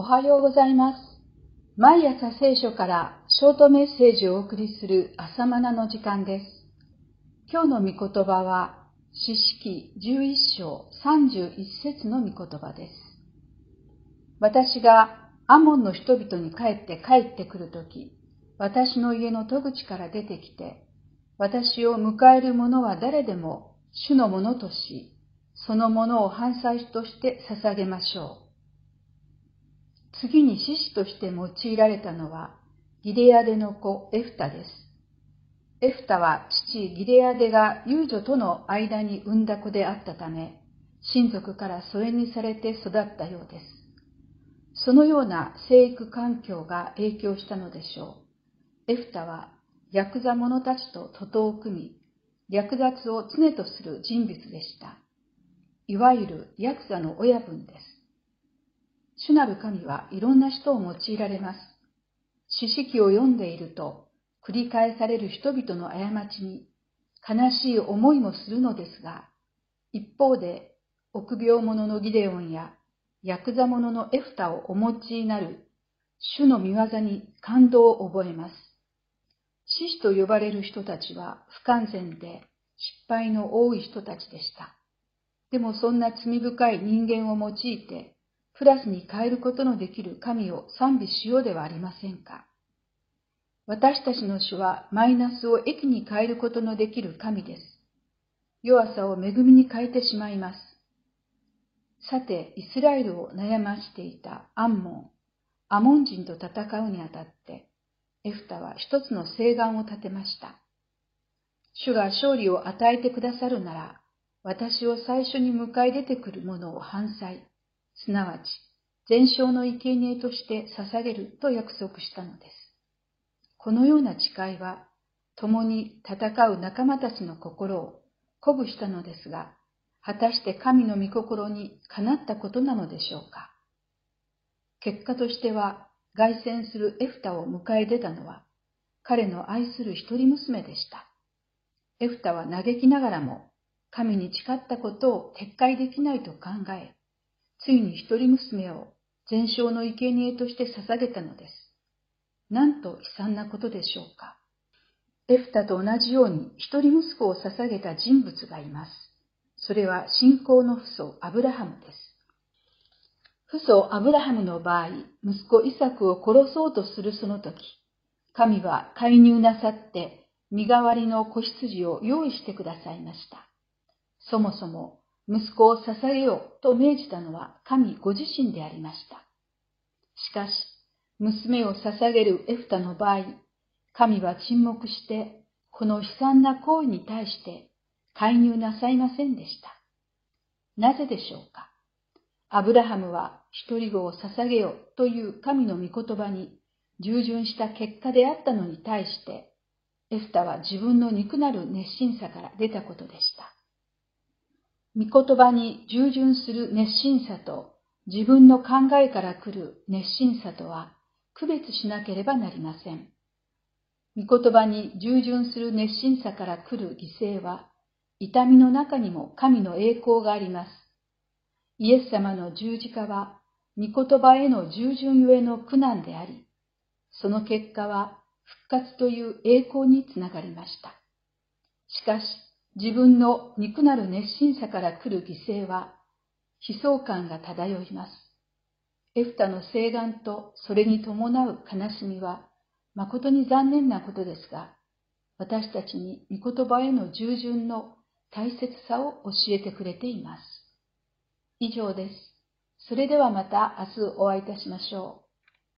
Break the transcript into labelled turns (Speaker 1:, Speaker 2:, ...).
Speaker 1: おはようございます。毎朝聖書からショートメッセージをお送りする朝マナの時間です。今日の御言葉は、詩式11章31節の御言葉です。私がアモンの人々に帰って帰ってくるとき、私の家の戸口から出てきて、私を迎える者は誰でも主のものとし、そのものを反祭として捧げましょう。次に獅子として用いられたのは、ギレアデの子エフタです。エフタは父ギレアデが遊女との間に産んだ子であったため、親族から疎遠にされて育ったようです。そのような生育環境が影響したのでしょう。エフタはヤクザ者たちと徒党を組み、略奪を常とする人物でした。いわゆるヤクザの親分です。主なる神はいろんな人を用いられます。詩式を読んでいると、繰り返される人々の過ちに悲しい思いもするのですが、一方で、臆病者のギデオンやヤクザ者のエフタをお持ちになる主の見業に感動を覚えます。獅子と呼ばれる人たちは不完全で失敗の多い人たちでした。でもそんな罪深い人間を用いてプラスに変えることのできる神を賛美しようではありませんか？私たちの主はマイナスを益に変えることのできる神です。弱さを恵みに変えてしまいます。さて、イスラエルを悩ましていたアンモン、アモン人と戦うにあたって、エフタは一つの誓願を立てました。主が勝利を与えてくださるなら、私を最初に迎え出てくる者を反対、すなわち全焼の生贄として捧げると約束したのです。このような誓いは、共に戦う仲間たちの心を鼓舞したのですが、果たして神の御心にかなったことなのでしょうか。結果としては、凱旋するエフタを迎え出たのは、彼の愛する一人娘でした。エフタは嘆きながらも、神に誓ったことを撤回できないと考え、ついに一人娘を全焼の生贄として捧げたのです。なんと悲惨なことでしょうか。エフタと同じように一人息子を捧げた人物がいます。それは信仰の父祖アブラハムです。父祖アブラハムの場合、息子イサクを殺そうとするその時、神は介入なさって身代わりの子羊を用意してくださいました。そもそも息子を捧げようと命じたのは神ご自身でありました。しかし、娘を捧げるエフタの場合、神は沈黙して、この悲惨な行為に対して介入なさいませんでした。なぜでしょうか？アブラハムは一人子を捧げよという神の御言葉に従順した結果であったのに対して、エフタは自分の肉なる熱心さから出たことでした。御言葉に従順する熱心さと自分の考えから来る熱心さとは区別しなければなりません。御言葉に従順する熱心さから来る犠牲は痛みの中にも神の栄光があります。イエス様の十字架は御言葉への従順ゆえの苦難であり、その結果は復活という栄光につながりました。しかし、自分の肉なる熱心さから来る犠牲は、悲壮感が漂います。エフタの誓願とそれに伴う悲しみは、誠に残念なことですが、私たちに御言葉への従順の大切さを教えてくれています。以上です。それではまた明日お会いいたしましょう。